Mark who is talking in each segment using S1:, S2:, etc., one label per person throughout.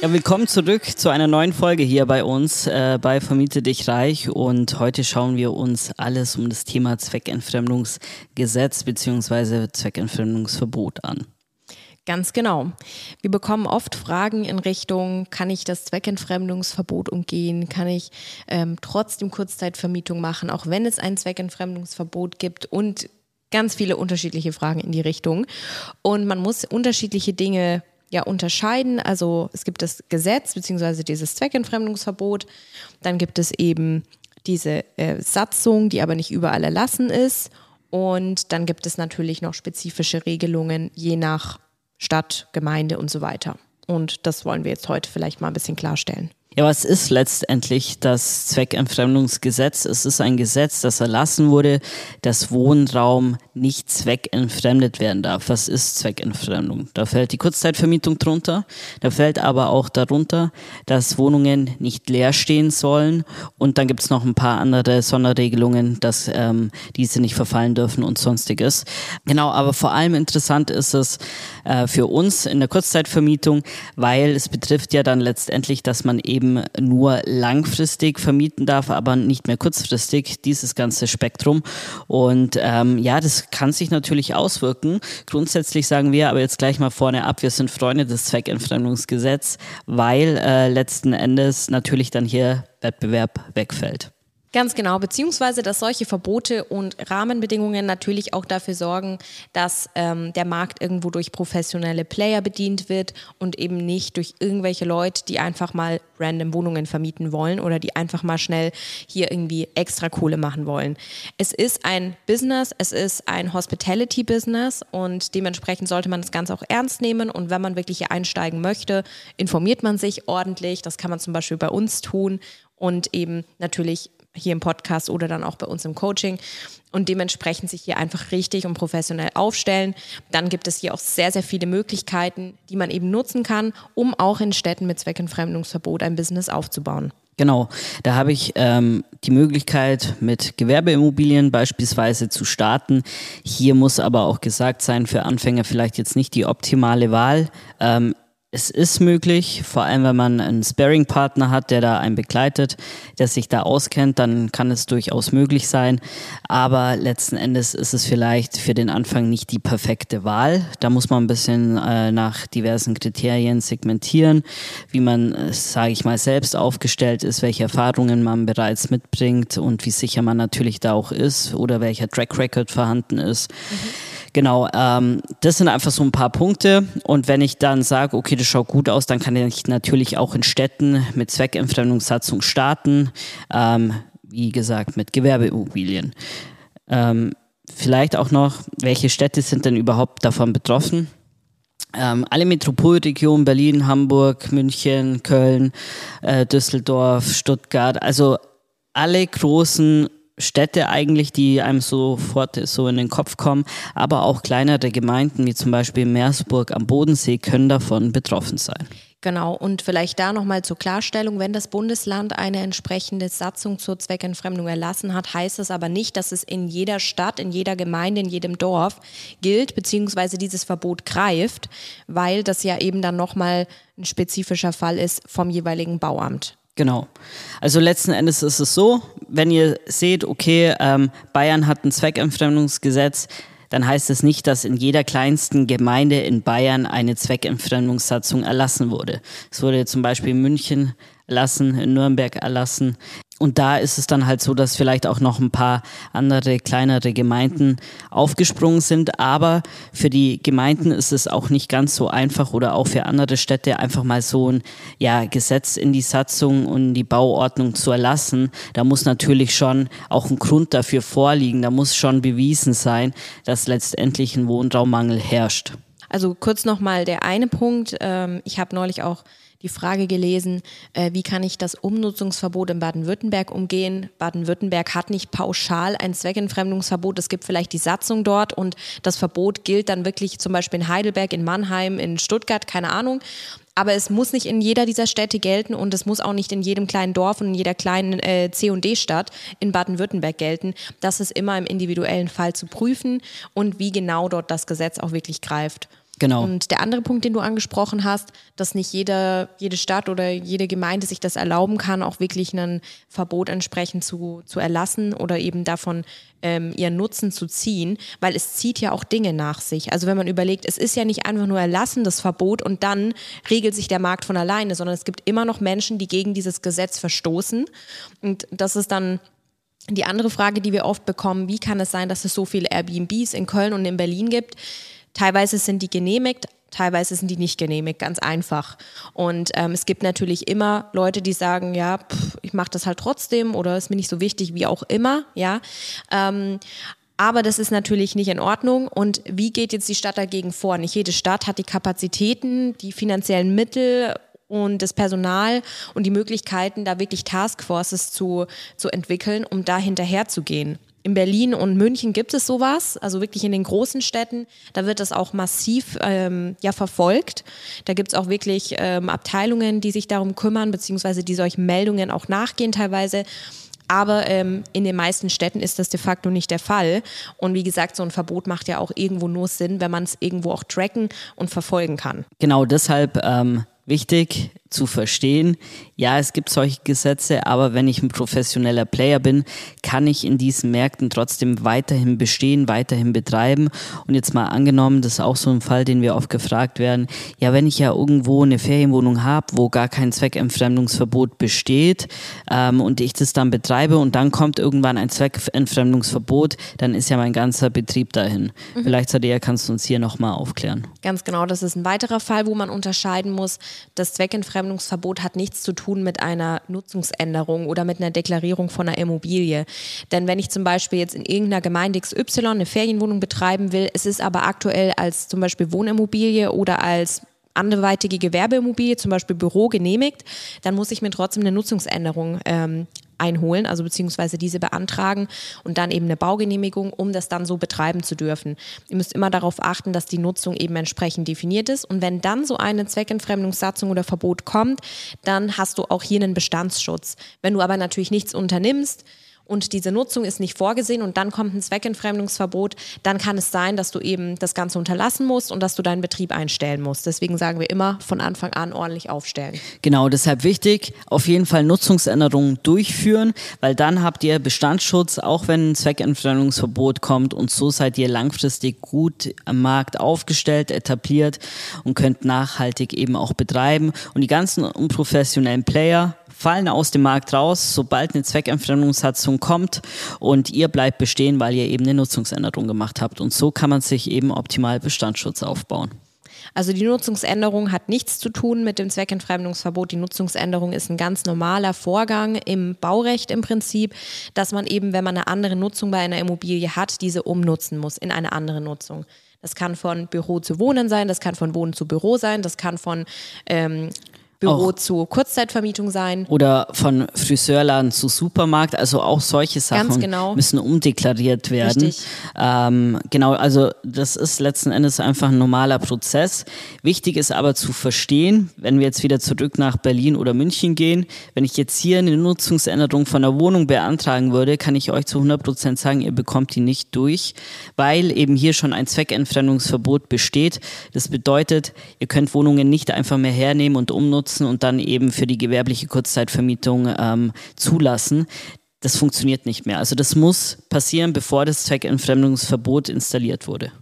S1: Ja, willkommen zurück zu einer neuen Folge hier bei uns äh, bei Vermiete dich reich und heute schauen wir uns alles um das Thema Zweckentfremdungsgesetz bzw. Zweckentfremdungsverbot an.
S2: Ganz genau. Wir bekommen oft Fragen in Richtung, kann ich das Zweckentfremdungsverbot umgehen? Kann ich ähm, trotzdem Kurzzeitvermietung machen, auch wenn es ein Zweckentfremdungsverbot gibt? Und ganz viele unterschiedliche Fragen in die Richtung. Und man muss unterschiedliche Dinge ja unterscheiden. Also es gibt das Gesetz beziehungsweise dieses Zweckentfremdungsverbot. Dann gibt es eben diese äh, Satzung, die aber nicht überall erlassen ist. Und dann gibt es natürlich noch spezifische Regelungen je nach Stadt, Gemeinde und so weiter. Und das wollen wir jetzt heute vielleicht mal ein bisschen klarstellen.
S1: Ja, was ist letztendlich das Zweckentfremdungsgesetz? Es ist ein Gesetz, das erlassen wurde, dass Wohnraum nicht zweckentfremdet werden darf. Was ist Zweckentfremdung? Da fällt die Kurzzeitvermietung drunter. Da fällt aber auch darunter, dass Wohnungen nicht leer stehen sollen. Und dann gibt es noch ein paar andere Sonderregelungen, dass ähm, diese nicht verfallen dürfen und sonstiges. Genau, aber vor allem interessant ist es äh, für uns in der Kurzzeitvermietung, weil es betrifft ja dann letztendlich, dass man eben eben nur langfristig vermieten darf, aber nicht mehr kurzfristig, dieses ganze Spektrum. Und ähm, ja, das kann sich natürlich auswirken. Grundsätzlich sagen wir aber jetzt gleich mal vorne ab, wir sind Freunde des Zweckentfremdungsgesetzes, weil äh, letzten Endes natürlich dann hier Wettbewerb wegfällt.
S2: Ganz genau, beziehungsweise dass solche Verbote und Rahmenbedingungen natürlich auch dafür sorgen, dass ähm, der Markt irgendwo durch professionelle Player bedient wird und eben nicht durch irgendwelche Leute, die einfach mal random Wohnungen vermieten wollen oder die einfach mal schnell hier irgendwie extra Kohle machen wollen. Es ist ein Business, es ist ein Hospitality-Business und dementsprechend sollte man das Ganze auch ernst nehmen und wenn man wirklich hier einsteigen möchte, informiert man sich ordentlich. Das kann man zum Beispiel bei uns tun und eben natürlich hier im Podcast oder dann auch bei uns im Coaching und dementsprechend sich hier einfach richtig und professionell aufstellen. Dann gibt es hier auch sehr, sehr viele Möglichkeiten, die man eben nutzen kann, um auch in Städten mit Zweckentfremdungsverbot ein Business aufzubauen.
S1: Genau, da habe ich ähm, die Möglichkeit, mit Gewerbeimmobilien beispielsweise zu starten. Hier muss aber auch gesagt sein, für Anfänger vielleicht jetzt nicht die optimale Wahl. Ähm, es ist möglich, vor allem wenn man einen Sparing-Partner hat, der da einen begleitet, der sich da auskennt, dann kann es durchaus möglich sein. Aber letzten Endes ist es vielleicht für den Anfang nicht die perfekte Wahl. Da muss man ein bisschen äh, nach diversen Kriterien segmentieren, wie man, äh, sage ich mal, selbst aufgestellt ist, welche Erfahrungen man bereits mitbringt und wie sicher man natürlich da auch ist oder welcher Track Record vorhanden ist. Mhm. Genau, ähm, das sind einfach so ein paar Punkte. Und wenn ich dann sage, okay, das schaut gut aus, dann kann ich natürlich auch in Städten mit Zweckentfremdungssatzung starten. Ähm, wie gesagt, mit Gewerbeimmobilien. Ähm, vielleicht auch noch, welche Städte sind denn überhaupt davon betroffen? Ähm, alle Metropolregionen, Berlin, Hamburg, München, Köln, äh, Düsseldorf, Stuttgart, also alle großen Städte eigentlich, die einem sofort so in den Kopf kommen, aber auch kleinere Gemeinden wie zum Beispiel Meersburg am Bodensee können davon betroffen sein.
S2: Genau, und vielleicht da nochmal zur Klarstellung, wenn das Bundesland eine entsprechende Satzung zur Zweckentfremdung erlassen hat, heißt das aber nicht, dass es in jeder Stadt, in jeder Gemeinde, in jedem Dorf gilt, beziehungsweise dieses Verbot greift, weil das ja eben dann nochmal ein spezifischer Fall ist vom jeweiligen Bauamt.
S1: Genau. Also letzten Endes ist es so, wenn ihr seht, okay, ähm, Bayern hat ein Zweckentfremdungsgesetz, dann heißt es nicht, dass in jeder kleinsten Gemeinde in Bayern eine Zweckentfremdungssatzung erlassen wurde. Es wurde zum Beispiel in München erlassen, in Nürnberg erlassen und da ist es dann halt so, dass vielleicht auch noch ein paar andere kleinere Gemeinden aufgesprungen sind. Aber für die Gemeinden ist es auch nicht ganz so einfach oder auch für andere Städte einfach mal so ein ja, Gesetz in die Satzung und die Bauordnung zu erlassen. Da muss natürlich schon auch ein Grund dafür vorliegen. Da muss schon bewiesen sein, dass letztendlich ein Wohnraummangel herrscht.
S2: Also kurz nochmal der eine Punkt. Ähm, ich habe neulich auch die Frage gelesen, äh, wie kann ich das Umnutzungsverbot in Baden-Württemberg umgehen? Baden-Württemberg hat nicht pauschal ein Zweckentfremdungsverbot. Es gibt vielleicht die Satzung dort und das Verbot gilt dann wirklich zum Beispiel in Heidelberg, in Mannheim, in Stuttgart, keine Ahnung. Aber es muss nicht in jeder dieser Städte gelten und es muss auch nicht in jedem kleinen Dorf und in jeder kleinen äh, C&D-Stadt in Baden-Württemberg gelten. Das ist immer im individuellen Fall zu prüfen und wie genau dort das Gesetz auch wirklich greift.
S1: Genau.
S2: Und der andere Punkt, den du angesprochen hast, dass nicht jede, jede Stadt oder jede Gemeinde sich das erlauben kann, auch wirklich ein Verbot entsprechend zu, zu erlassen oder eben davon ähm, ihren Nutzen zu ziehen, weil es zieht ja auch Dinge nach sich. Also wenn man überlegt, es ist ja nicht einfach nur erlassen, das Verbot, und dann regelt sich der Markt von alleine, sondern es gibt immer noch Menschen, die gegen dieses Gesetz verstoßen. Und das ist dann die andere Frage, die wir oft bekommen, wie kann es sein, dass es so viele Airbnbs in Köln und in Berlin gibt? Teilweise sind die genehmigt, teilweise sind die nicht genehmigt, ganz einfach. Und ähm, es gibt natürlich immer Leute, die sagen, ja, pff, ich mache das halt trotzdem oder ist mir nicht so wichtig, wie auch immer, ja. Ähm, aber das ist natürlich nicht in Ordnung. Und wie geht jetzt die Stadt dagegen vor? Nicht jede Stadt hat die Kapazitäten, die finanziellen Mittel und das Personal und die Möglichkeiten, da wirklich Taskforces zu, zu entwickeln, um da hinterher zu gehen in Berlin und München gibt es sowas, also wirklich in den großen Städten. Da wird das auch massiv ähm, ja, verfolgt. Da gibt es auch wirklich ähm, Abteilungen, die sich darum kümmern, beziehungsweise die solchen Meldungen auch nachgehen teilweise. Aber ähm, in den meisten Städten ist das de facto nicht der Fall. Und wie gesagt, so ein Verbot macht ja auch irgendwo nur Sinn, wenn man es irgendwo auch tracken und verfolgen kann.
S1: Genau deshalb ähm, wichtig, zu verstehen, ja, es gibt solche Gesetze, aber wenn ich ein professioneller Player bin, kann ich in diesen Märkten trotzdem weiterhin bestehen, weiterhin betreiben. Und jetzt mal angenommen, das ist auch so ein Fall, den wir oft gefragt werden, ja, wenn ich ja irgendwo eine Ferienwohnung habe, wo gar kein Zweckentfremdungsverbot besteht ähm, und ich das dann betreibe und dann kommt irgendwann ein Zweckentfremdungsverbot, dann ist ja mein ganzer Betrieb dahin. Mhm. Vielleicht, Sadia, kannst du uns hier nochmal aufklären.
S2: Ganz genau, das ist ein weiterer Fall, wo man unterscheiden muss. Das Zweckentfremdungsverbot Fremdungsverbot hat nichts zu tun mit einer Nutzungsänderung oder mit einer Deklarierung von einer Immobilie. Denn wenn ich zum Beispiel jetzt in irgendeiner Gemeinde XY eine Ferienwohnung betreiben will, es ist aber aktuell als zum Beispiel Wohnimmobilie oder als anderweitige Gewerbeimmobilie, zum Beispiel Büro, genehmigt, dann muss ich mir trotzdem eine Nutzungsänderung ähm, einholen, also beziehungsweise diese beantragen und dann eben eine Baugenehmigung, um das dann so betreiben zu dürfen. Ihr müsst immer darauf achten, dass die Nutzung eben entsprechend definiert ist. Und wenn dann so eine Zweckentfremdungssatzung oder Verbot kommt, dann hast du auch hier einen Bestandsschutz. Wenn du aber natürlich nichts unternimmst, und diese Nutzung ist nicht vorgesehen und dann kommt ein Zweckentfremdungsverbot, dann kann es sein, dass du eben das Ganze unterlassen musst und dass du deinen Betrieb einstellen musst. Deswegen sagen wir immer von Anfang an ordentlich aufstellen.
S1: Genau, deshalb wichtig, auf jeden Fall Nutzungsänderungen durchführen, weil dann habt ihr Bestandsschutz, auch wenn ein Zweckentfremdungsverbot kommt und so seid ihr langfristig gut am Markt aufgestellt, etabliert und könnt nachhaltig eben auch betreiben. Und die ganzen unprofessionellen Player, fallen aus dem Markt raus, sobald eine Zweckentfremdungssatzung kommt und ihr bleibt bestehen, weil ihr eben eine Nutzungsänderung gemacht habt. Und so kann man sich eben optimal Bestandsschutz aufbauen.
S2: Also die Nutzungsänderung hat nichts zu tun mit dem Zweckentfremdungsverbot. Die Nutzungsänderung ist ein ganz normaler Vorgang im Baurecht im Prinzip, dass man eben, wenn man eine andere Nutzung bei einer Immobilie hat, diese umnutzen muss in eine andere Nutzung. Das kann von Büro zu Wohnen sein, das kann von Wohnen zu Büro sein, das kann von ähm, Büro auch. zu Kurzzeitvermietung sein.
S1: Oder von Friseurladen zu Supermarkt. Also auch solche Sachen genau. müssen umdeklariert werden. Ähm, genau, also das ist letzten Endes einfach ein normaler Prozess. Wichtig ist aber zu verstehen, wenn wir jetzt wieder zurück nach Berlin oder München gehen, wenn ich jetzt hier eine Nutzungsänderung von der Wohnung beantragen würde, kann ich euch zu 100 Prozent sagen, ihr bekommt die nicht durch, weil eben hier schon ein Zweckentfremdungsverbot besteht. Das bedeutet, ihr könnt Wohnungen nicht einfach mehr hernehmen und umnutzen nutzen und dann eben für die gewerbliche Kurzzeitvermietung ähm, zulassen. Das funktioniert nicht mehr. Also das muss passieren, bevor das Zweckentfremdungsverbot installiert wurde.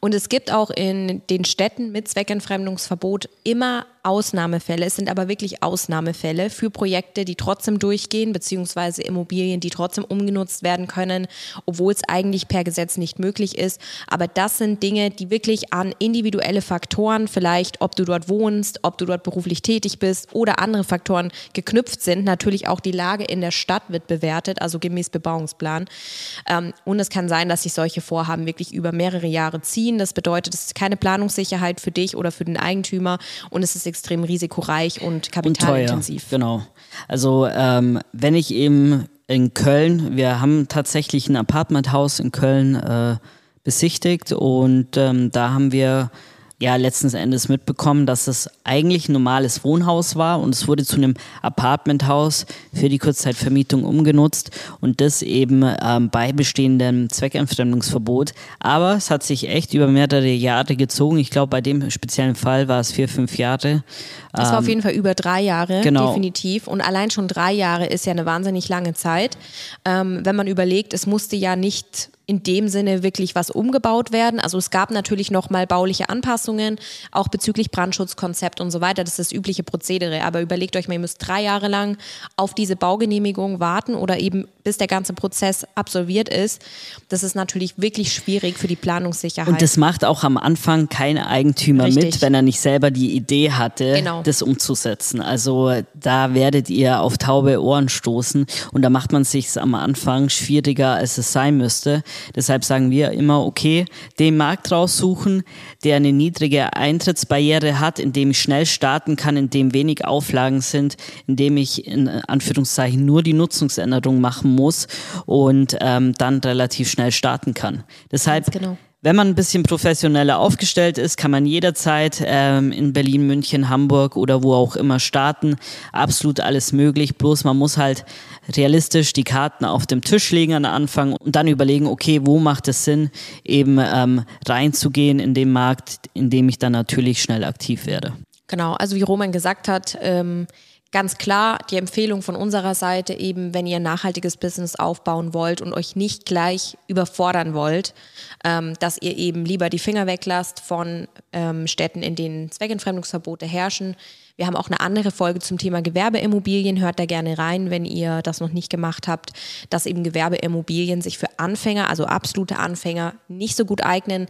S2: Und es gibt auch in den Städten mit Zweckentfremdungsverbot immer Ausnahmefälle. Es sind aber wirklich Ausnahmefälle für Projekte, die trotzdem durchgehen, beziehungsweise Immobilien, die trotzdem umgenutzt werden können, obwohl es eigentlich per Gesetz nicht möglich ist. Aber das sind Dinge, die wirklich an individuelle Faktoren, vielleicht ob du dort wohnst, ob du dort beruflich tätig bist oder andere Faktoren geknüpft sind. Natürlich auch die Lage in der Stadt wird bewertet, also gemäß Bebauungsplan. Ähm, und es kann sein, dass sich solche Vorhaben wirklich über mehrere Jahre ziehen. Das bedeutet, es ist keine Planungssicherheit für dich oder für den Eigentümer und es ist extrem risikoreich und kapitalintensiv.
S1: Und teuer, genau. Also ähm, wenn ich eben in Köln, wir haben tatsächlich ein Apartmenthaus in Köln äh, besichtigt und ähm, da haben wir ja letzten Endes mitbekommen, dass es eigentlich ein normales Wohnhaus war und es wurde zu einem Apartmenthaus für die Kurzzeitvermietung umgenutzt und das eben ähm, bei bestehendem Zweckentfremdungsverbot. Aber es hat sich echt über mehrere Jahre gezogen. Ich glaube, bei dem speziellen Fall war es vier, fünf Jahre.
S2: Das war auf ähm, jeden Fall über drei Jahre, genau. definitiv. Und allein schon drei Jahre ist ja eine wahnsinnig lange Zeit. Ähm, wenn man überlegt, es musste ja nicht in dem Sinne wirklich was umgebaut werden. Also es gab natürlich nochmal bauliche Anpassungen, auch bezüglich Brandschutzkonzept und so weiter. Das ist das übliche Prozedere. Aber überlegt euch mal, ihr müsst drei Jahre lang auf diese Baugenehmigung warten oder eben bis der ganze Prozess absolviert ist. Das ist natürlich wirklich schwierig für die Planungssicherheit.
S1: Und das macht auch am Anfang kein Eigentümer Richtig. mit, wenn er nicht selber die Idee hatte, genau. das umzusetzen. Also da werdet ihr auf taube Ohren stoßen und da macht man sich am Anfang schwieriger, als es sein müsste. Deshalb sagen wir immer, okay, den Markt raussuchen, der eine niedrige Eintrittsbarriere hat, in dem ich schnell starten kann, in dem wenig Auflagen sind, in dem ich in Anführungszeichen nur die Nutzungsänderung machen muss und ähm, dann relativ schnell starten kann. Deshalb genau. Wenn man ein bisschen professioneller aufgestellt ist, kann man jederzeit ähm, in Berlin, München, Hamburg oder wo auch immer starten. Absolut alles möglich. Bloß man muss halt realistisch die Karten auf dem Tisch legen an Anfang und dann überlegen, okay, wo macht es Sinn, eben ähm, reinzugehen in den Markt, in dem ich dann natürlich schnell aktiv werde.
S2: Genau, also wie Roman gesagt hat, ähm, Ganz klar die Empfehlung von unserer Seite eben, wenn ihr ein nachhaltiges Business aufbauen wollt und euch nicht gleich überfordern wollt, ähm, dass ihr eben lieber die Finger weglasst von ähm, Städten, in denen Zweckentfremdungsverbote herrschen. Wir haben auch eine andere Folge zum Thema Gewerbeimmobilien. Hört da gerne rein, wenn ihr das noch nicht gemacht habt, dass eben Gewerbeimmobilien sich für Anfänger, also absolute Anfänger, nicht so gut eignen.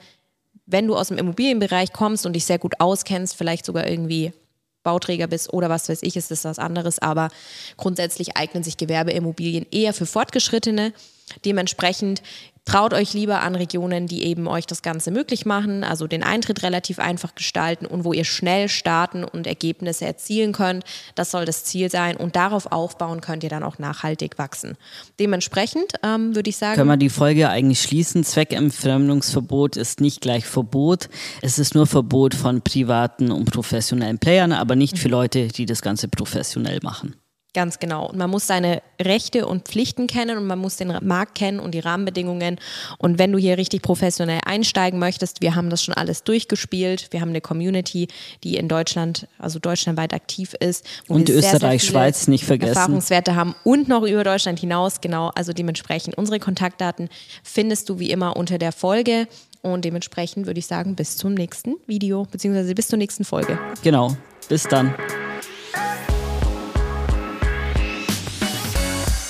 S2: Wenn du aus dem Immobilienbereich kommst und dich sehr gut auskennst, vielleicht sogar irgendwie Bauträger bist oder was weiß ich, ist das was anderes. Aber grundsätzlich eignen sich Gewerbeimmobilien eher für Fortgeschrittene. Dementsprechend Traut euch lieber an Regionen, die eben euch das Ganze möglich machen, also den Eintritt relativ einfach gestalten und wo ihr schnell starten und Ergebnisse erzielen könnt. Das soll das Ziel sein und darauf aufbauen könnt ihr dann auch nachhaltig wachsen. Dementsprechend ähm, würde ich sagen.
S1: Können wir die Folge eigentlich schließen? Zweckentfremdungsverbot ist nicht gleich Verbot. Es ist nur Verbot von privaten und professionellen Playern, aber nicht für Leute, die das Ganze professionell machen.
S2: Ganz genau. Und man muss seine Rechte und Pflichten kennen und man muss den Markt kennen und die Rahmenbedingungen. Und wenn du hier richtig professionell einsteigen möchtest, wir haben das schon alles durchgespielt. Wir haben eine Community, die in Deutschland, also deutschlandweit aktiv ist.
S1: Und Österreich, sehr, Schweiz nicht vergessen.
S2: Erfahrungswerte haben und noch über Deutschland hinaus. Genau. Also dementsprechend unsere Kontaktdaten findest du wie immer unter der Folge. Und dementsprechend würde ich sagen, bis zum nächsten Video, beziehungsweise bis zur nächsten Folge.
S1: Genau. Bis dann.